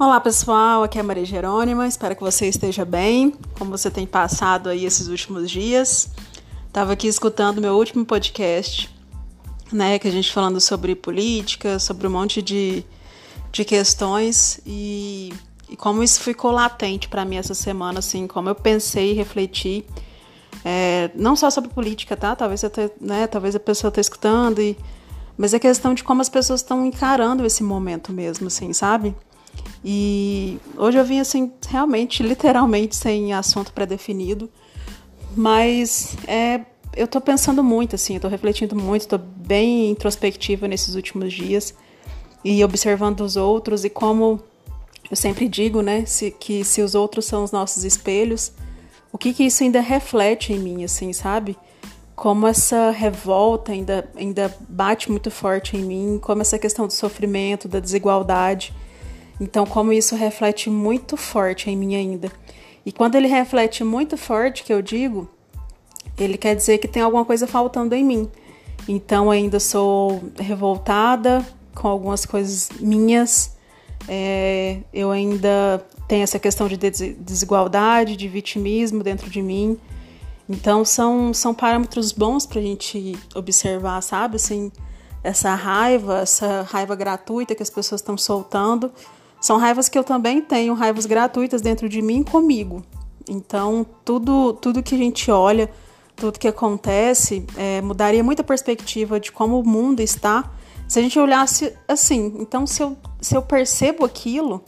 Olá pessoal, aqui é a Maria Jerônima, espero que você esteja bem, como você tem passado aí esses últimos dias. Estava aqui escutando meu último podcast, né, que a gente falando sobre política, sobre um monte de, de questões e, e como isso ficou latente para mim essa semana, assim, como eu pensei e refleti, é, não só sobre política, tá? Talvez, até, né, talvez a pessoa esteja escutando, e, mas é questão de como as pessoas estão encarando esse momento mesmo, assim, sabe? E hoje eu vim assim, realmente, literalmente, sem assunto pré-definido, mas é, eu tô pensando muito, assim, eu tô refletindo muito, tô bem introspectiva nesses últimos dias e observando os outros e como eu sempre digo, né, se, que se os outros são os nossos espelhos, o que que isso ainda reflete em mim, assim, sabe? Como essa revolta ainda, ainda bate muito forte em mim, como essa questão do sofrimento, da desigualdade então, como isso reflete muito forte em mim ainda. E quando ele reflete muito forte, que eu digo, ele quer dizer que tem alguma coisa faltando em mim. Então, ainda sou revoltada com algumas coisas minhas. É, eu ainda tenho essa questão de desigualdade, de vitimismo dentro de mim. Então, são, são parâmetros bons para a gente observar, sabe? Assim, essa raiva, essa raiva gratuita que as pessoas estão soltando são raivas que eu também tenho, raivas gratuitas dentro de mim comigo. Então, tudo, tudo que a gente olha, tudo que acontece, é, mudaria muita perspectiva de como o mundo está se a gente olhasse assim. Então, se eu, se eu percebo aquilo,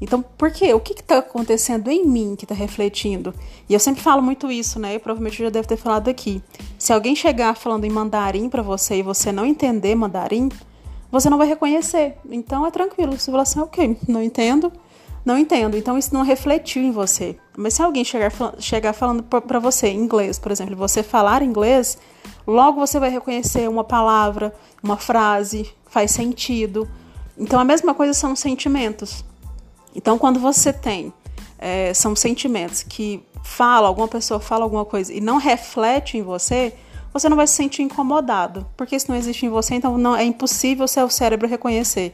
então por quê? O que está acontecendo em mim que está refletindo? E eu sempre falo muito isso, né? E provavelmente já deve ter falado aqui. Se alguém chegar falando em mandarim para você e você não entender mandarim, você não vai reconhecer. Então é tranquilo. Você fala assim, ok, não entendo, não entendo. Então isso não refletiu em você. Mas se alguém chegar, chegar falando para você inglês, por exemplo, você falar inglês, logo você vai reconhecer uma palavra, uma frase, faz sentido. Então a mesma coisa são sentimentos. Então quando você tem, é, são sentimentos que fala, alguma pessoa fala alguma coisa e não reflete em você, você não vai se sentir incomodado, porque isso não existe em você, então não é impossível seu cérebro reconhecer.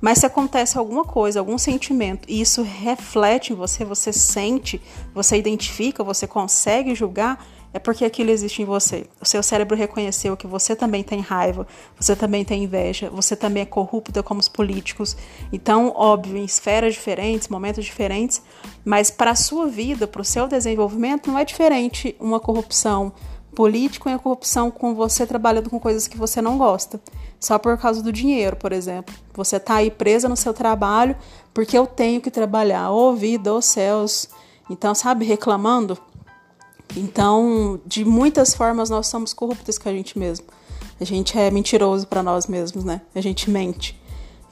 Mas se acontece alguma coisa, algum sentimento, e isso reflete em você, você sente, você identifica, você consegue julgar, é porque aquilo existe em você. O seu cérebro reconheceu que você também tem raiva, você também tem inveja, você também é corrupta como os políticos. Então, óbvio, em esferas diferentes, momentos diferentes, mas para a sua vida, para o seu desenvolvimento, não é diferente uma corrupção, político e a corrupção com você trabalhando com coisas que você não gosta, só por causa do dinheiro, por exemplo. Você tá aí presa no seu trabalho porque eu tenho que trabalhar, ô oh, vida, céus. Então, sabe, reclamando. Então, de muitas formas nós somos corruptos com a gente mesmo. A gente é mentiroso para nós mesmos, né? A gente mente.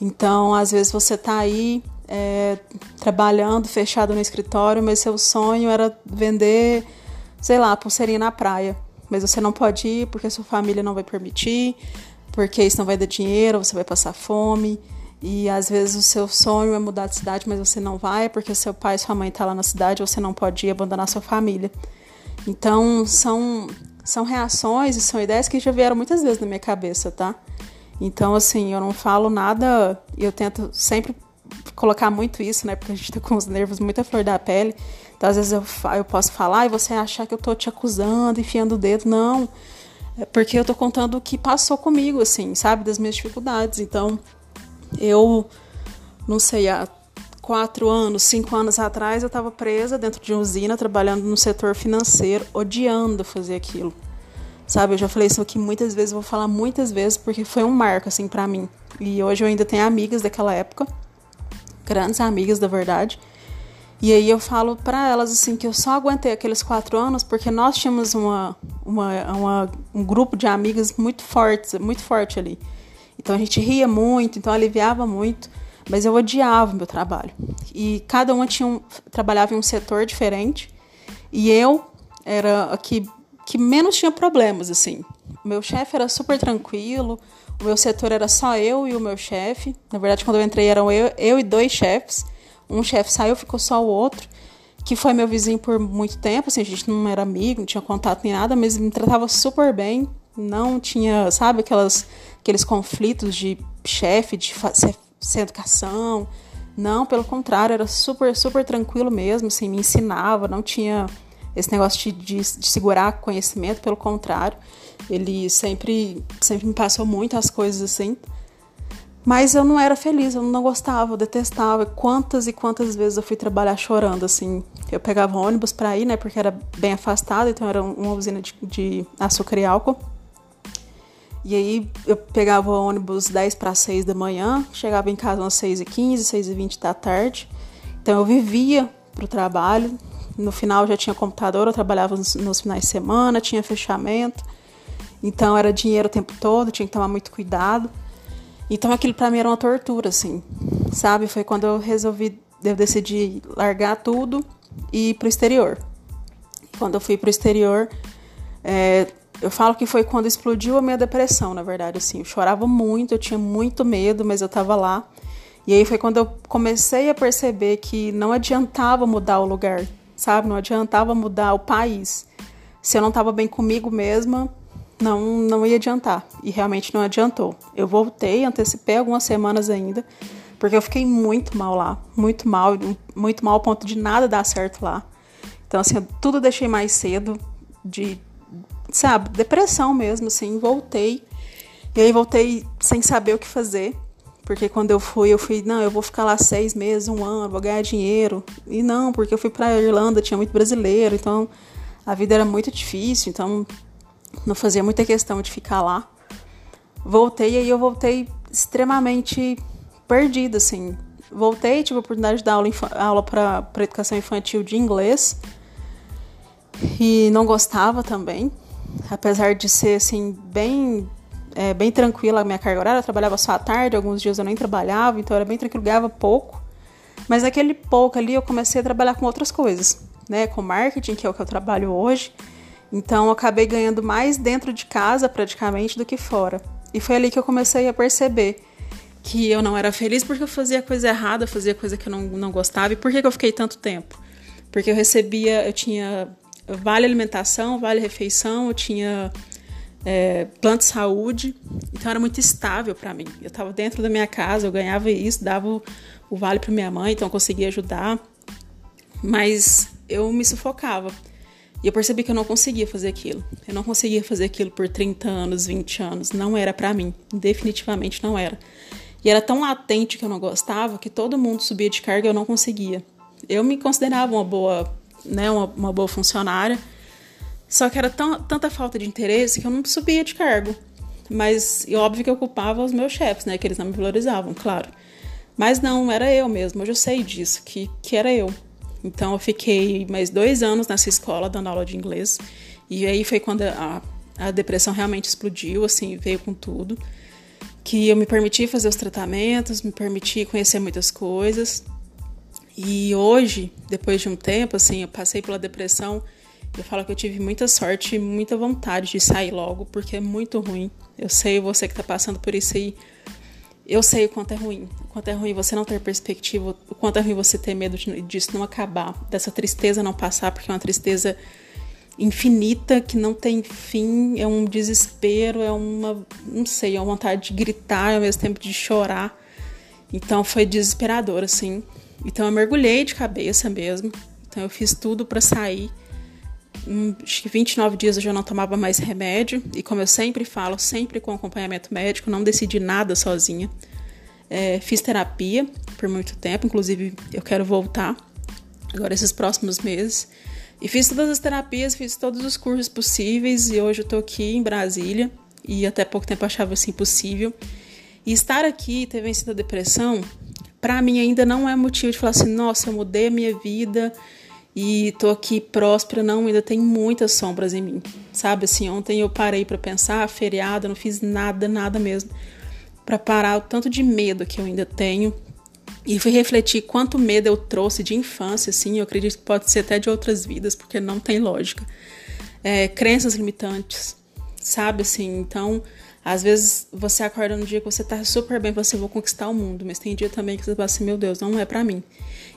Então, às vezes você tá aí é, trabalhando, fechado no escritório, mas seu sonho era vender, sei lá, pulseirinha na praia mas você não pode ir porque sua família não vai permitir, porque isso não vai dar dinheiro, você vai passar fome. E às vezes o seu sonho é mudar de cidade, mas você não vai porque seu pai e sua mãe estão tá lá na cidade, você não pode ir abandonar sua família. Então são são reações e são ideias que já vieram muitas vezes na minha cabeça, tá? Então assim, eu não falo nada, eu tento sempre colocar muito isso, né? Porque a gente tá com os nervos muito à flor da pele. Então, às vezes eu, eu posso falar e você achar que eu tô te acusando, enfiando o dedo. Não. É porque eu tô contando o que passou comigo, assim, sabe? Das minhas dificuldades. Então, eu não sei, há quatro anos, cinco anos atrás, eu estava presa dentro de uma usina, trabalhando no setor financeiro, odiando fazer aquilo. Sabe, eu já falei isso aqui muitas vezes, vou falar muitas vezes, porque foi um marco, assim, para mim. E hoje eu ainda tenho amigas daquela época grandes amigas, da verdade. E aí eu falo para elas assim que eu só aguentei aqueles quatro anos porque nós tínhamos uma, uma, uma, um grupo de amigas muito fortes, muito forte ali. Então a gente ria muito, então aliviava muito, mas eu odiava o meu trabalho. E cada uma tinha um, trabalhava em um setor diferente e eu era a que, que menos tinha problemas assim. Meu chefe era super tranquilo, o meu setor era só eu e o meu chefe. Na verdade, quando eu entrei, eram eu, eu e dois chefes. Um chefe saiu, ficou só o outro, que foi meu vizinho por muito tempo. Assim, a gente não era amigo, não tinha contato nem nada, mas me tratava super bem. Não tinha, sabe, aquelas, aqueles conflitos de chefe, de sem educação, Não, pelo contrário, era super, super tranquilo mesmo, assim, me ensinava, não tinha esse negócio de, de, de, segurar conhecimento, pelo contrário, ele sempre, sempre me passou muitas coisas assim. Mas eu não era feliz, eu não gostava, eu detestava. Quantas e quantas vezes eu fui trabalhar chorando, assim. Eu pegava ônibus para ir, né, porque era bem afastado, então era uma usina de, de açúcar e álcool. E aí eu pegava ônibus 10 para 6 da manhã, chegava em casa umas 6 e 15, 6 e 20 da tarde. Então eu vivia para o trabalho. No final já tinha computador, eu trabalhava nos, nos finais de semana, tinha fechamento. Então era dinheiro o tempo todo, tinha que tomar muito cuidado. Então aquilo para mim era uma tortura, assim, sabe? Foi quando eu resolvi, eu decidi largar tudo e ir pro exterior. Quando eu fui pro exterior, é, eu falo que foi quando explodiu a minha depressão, na verdade, assim. Eu chorava muito, eu tinha muito medo, mas eu tava lá. E aí foi quando eu comecei a perceber que não adiantava mudar o lugar, sabe? Não adiantava mudar o país. Se eu não tava bem comigo mesma, não, não ia adiantar. E realmente não adiantou. Eu voltei, antecipei algumas semanas ainda, porque eu fiquei muito mal lá. Muito mal, muito mal ao ponto de nada dar certo lá. Então, assim, eu tudo deixei mais cedo, de sabe, depressão mesmo, assim, voltei. E aí voltei sem saber o que fazer. Porque quando eu fui, eu fui, não, eu vou ficar lá seis meses, um ano, vou ganhar dinheiro. E não, porque eu fui pra Irlanda, tinha muito brasileiro, então a vida era muito difícil, então não fazia muita questão de ficar lá. Voltei e aí eu voltei extremamente perdida, assim. Voltei, tive a oportunidade de dar aula, aula para educação infantil de inglês e não gostava também apesar de ser assim bem é, bem tranquila a minha carga horária, eu trabalhava só à tarde, alguns dias eu nem trabalhava, então era bem tranquilo, ganhava pouco. Mas naquele pouco ali eu comecei a trabalhar com outras coisas, né, com marketing, que é o que eu trabalho hoje. Então acabei ganhando mais dentro de casa praticamente do que fora. E foi ali que eu comecei a perceber que eu não era feliz porque eu fazia coisa errada, fazia coisa que eu não, não gostava. E por que, que eu fiquei tanto tempo? Porque eu recebia, eu tinha vale alimentação, vale refeição, eu tinha é, plano de saúde, então era muito estável para mim. Eu estava dentro da minha casa, eu ganhava isso, dava o, o vale para minha mãe, então eu conseguia ajudar, mas eu me sufocava. E eu percebi que eu não conseguia fazer aquilo. Eu não conseguia fazer aquilo por 30 anos, 20 anos. Não era para mim. Definitivamente não era. E era tão latente que eu não gostava que todo mundo subia de carga e eu não conseguia. Eu me considerava uma boa né, uma, uma boa funcionária. Só que era tão, tanta falta de interesse que eu não subia de cargo. Mas e óbvio que eu culpava os meus chefes, né? Que eles não me valorizavam, claro. Mas não, era eu mesmo, hoje eu sei disso, que, que era eu. Então eu fiquei mais dois anos nessa escola dando aula de inglês. E aí foi quando a, a depressão realmente explodiu, assim, veio com tudo. Que eu me permiti fazer os tratamentos, me permiti conhecer muitas coisas. E hoje, depois de um tempo, assim, eu passei pela depressão. Eu falo que eu tive muita sorte e muita vontade de sair logo, porque é muito ruim. Eu sei, você que tá passando por isso aí, eu sei o quanto é ruim. O quanto é ruim você não ter perspectiva, o quanto é ruim você ter medo disso não acabar, dessa tristeza não passar, porque é uma tristeza infinita que não tem fim, é um desespero, é uma, não sei, é uma vontade de gritar ao mesmo tempo de chorar. Então foi desesperador, assim. Então eu mergulhei de cabeça mesmo. Então eu fiz tudo para sair. Acho que 29 dias eu já não tomava mais remédio. E como eu sempre falo, sempre com acompanhamento médico, não decidi nada sozinha. É, fiz terapia por muito tempo, inclusive eu quero voltar agora esses próximos meses. E fiz todas as terapias, fiz todos os cursos possíveis e hoje eu tô aqui em Brasília e até pouco tempo achava assim impossível. E estar aqui, ter vencido a depressão, para mim ainda não é motivo de falar assim, nossa, eu mudei a minha vida e tô aqui próspera, não, ainda tem muitas sombras em mim. Sabe assim, ontem eu parei para pensar, feriado, não fiz nada, nada mesmo para parar o tanto de medo que eu ainda tenho. E fui refletir quanto medo eu trouxe de infância, assim, eu acredito que pode ser até de outras vidas, porque não tem lógica. É, crenças limitantes, sabe assim? Então, às vezes você acorda no dia que você tá super bem, você vou conquistar o mundo, mas tem dia também que você fala assim, meu Deus, não é para mim.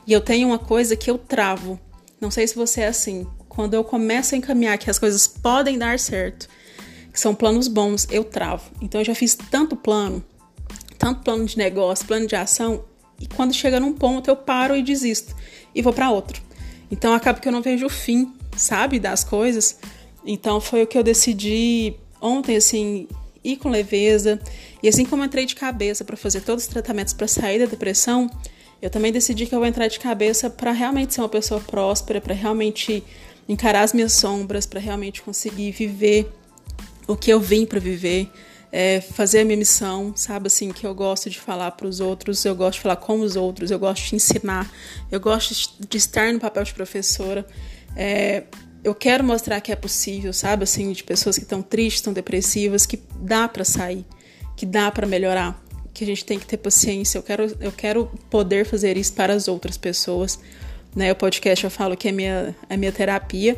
E eu tenho uma coisa que eu travo. Não sei se você é assim. Quando eu começo a encaminhar que as coisas podem dar certo, que são planos bons, eu travo. Então eu já fiz tanto plano, tanto plano de negócio, plano de ação, e quando chega num ponto eu paro e desisto e vou para outro. Então acaba que eu não vejo o fim, sabe, das coisas. Então foi o que eu decidi ontem, assim, ir com leveza. E assim como entrei de cabeça para fazer todos os tratamentos para sair da depressão, eu também decidi que eu vou entrar de cabeça para realmente ser uma pessoa próspera, para realmente encarar as minhas sombras, para realmente conseguir viver o que eu vim para viver, é, fazer a minha missão, sabe assim, que eu gosto de falar para os outros, eu gosto de falar com os outros, eu gosto de ensinar, eu gosto de estar no papel de professora. É, eu quero mostrar que é possível, sabe, assim, de pessoas que estão tristes, estão depressivas, que dá para sair, que dá para melhorar, que a gente tem que ter paciência. Eu quero, eu quero poder fazer isso para as outras pessoas. Né? O podcast eu falo que é minha, é minha terapia,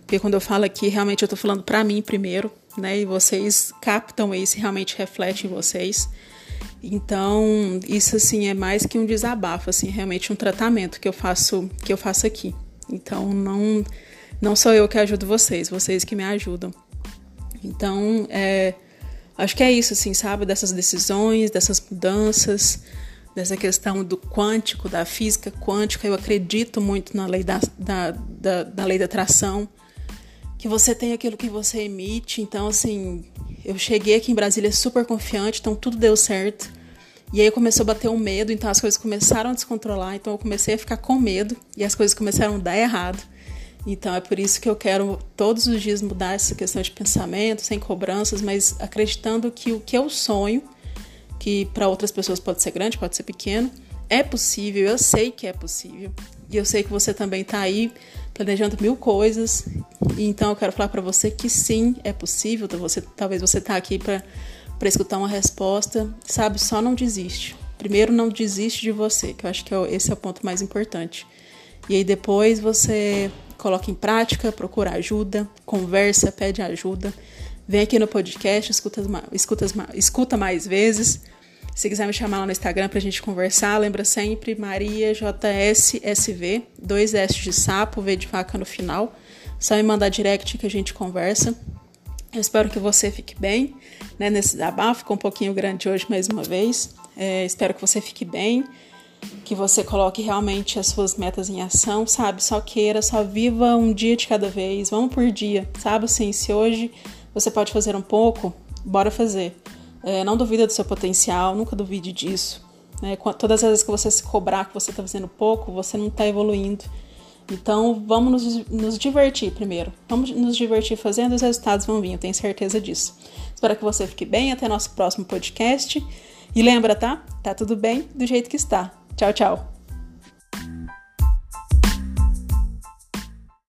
porque quando eu falo aqui, realmente eu estou falando para mim primeiro, né? E vocês captam isso, realmente reflete em vocês. Então, isso assim é mais que um desabafo, assim, realmente um tratamento que eu faço, que eu faço aqui. Então, não não sou eu que ajudo vocês, vocês que me ajudam. Então, é, acho que é isso, assim, sabe? Dessas decisões, dessas mudanças, dessa questão do quântico, da física quântica. Eu acredito muito na lei da, da, da, da lei da atração que você tem aquilo que você emite. Então, assim, eu cheguei aqui em Brasília super confiante, então tudo deu certo. E aí começou a bater um medo, então as coisas começaram a descontrolar, então eu comecei a ficar com medo e as coisas começaram a dar errado. Então é por isso que eu quero todos os dias mudar essa questão de pensamento, sem cobranças, mas acreditando que o que eu sonho, que para outras pessoas pode ser grande, pode ser pequeno, é possível, eu sei que é possível. E eu sei que você também está aí planejando mil coisas. E então eu quero falar para você que sim, é possível. Então você, talvez você está aqui para escutar uma resposta. Sabe, só não desiste. Primeiro, não desiste de você, que eu acho que é esse é o ponto mais importante. E aí depois você coloca em prática, procura ajuda, conversa, pede ajuda. Vem aqui no podcast, escuta, escuta, escuta mais vezes. Se quiser me chamar lá no Instagram pra gente conversar, lembra sempre Maria JSSV, dois S de sapo, V de vaca no final. Só me mandar direct que a gente conversa. Eu espero que você fique bem, né? Nesse desabafo, ficou um pouquinho grande hoje mais uma vez. É, espero que você fique bem, que você coloque realmente as suas metas em ação, sabe? Só queira, só viva um dia de cada vez, vamos por dia, sabe? Assim, se hoje você pode fazer um pouco, bora fazer. É, não duvida do seu potencial, nunca duvide disso. Né? Todas as vezes que você se cobrar que você está fazendo pouco, você não está evoluindo. Então, vamos nos, nos, divertir primeiro. Vamos nos divertir fazendo, os resultados vão vir, eu tenho certeza disso. Espero que você fique bem. Até nosso próximo podcast. E lembra, tá? Tá tudo bem do jeito que está. Tchau, tchau.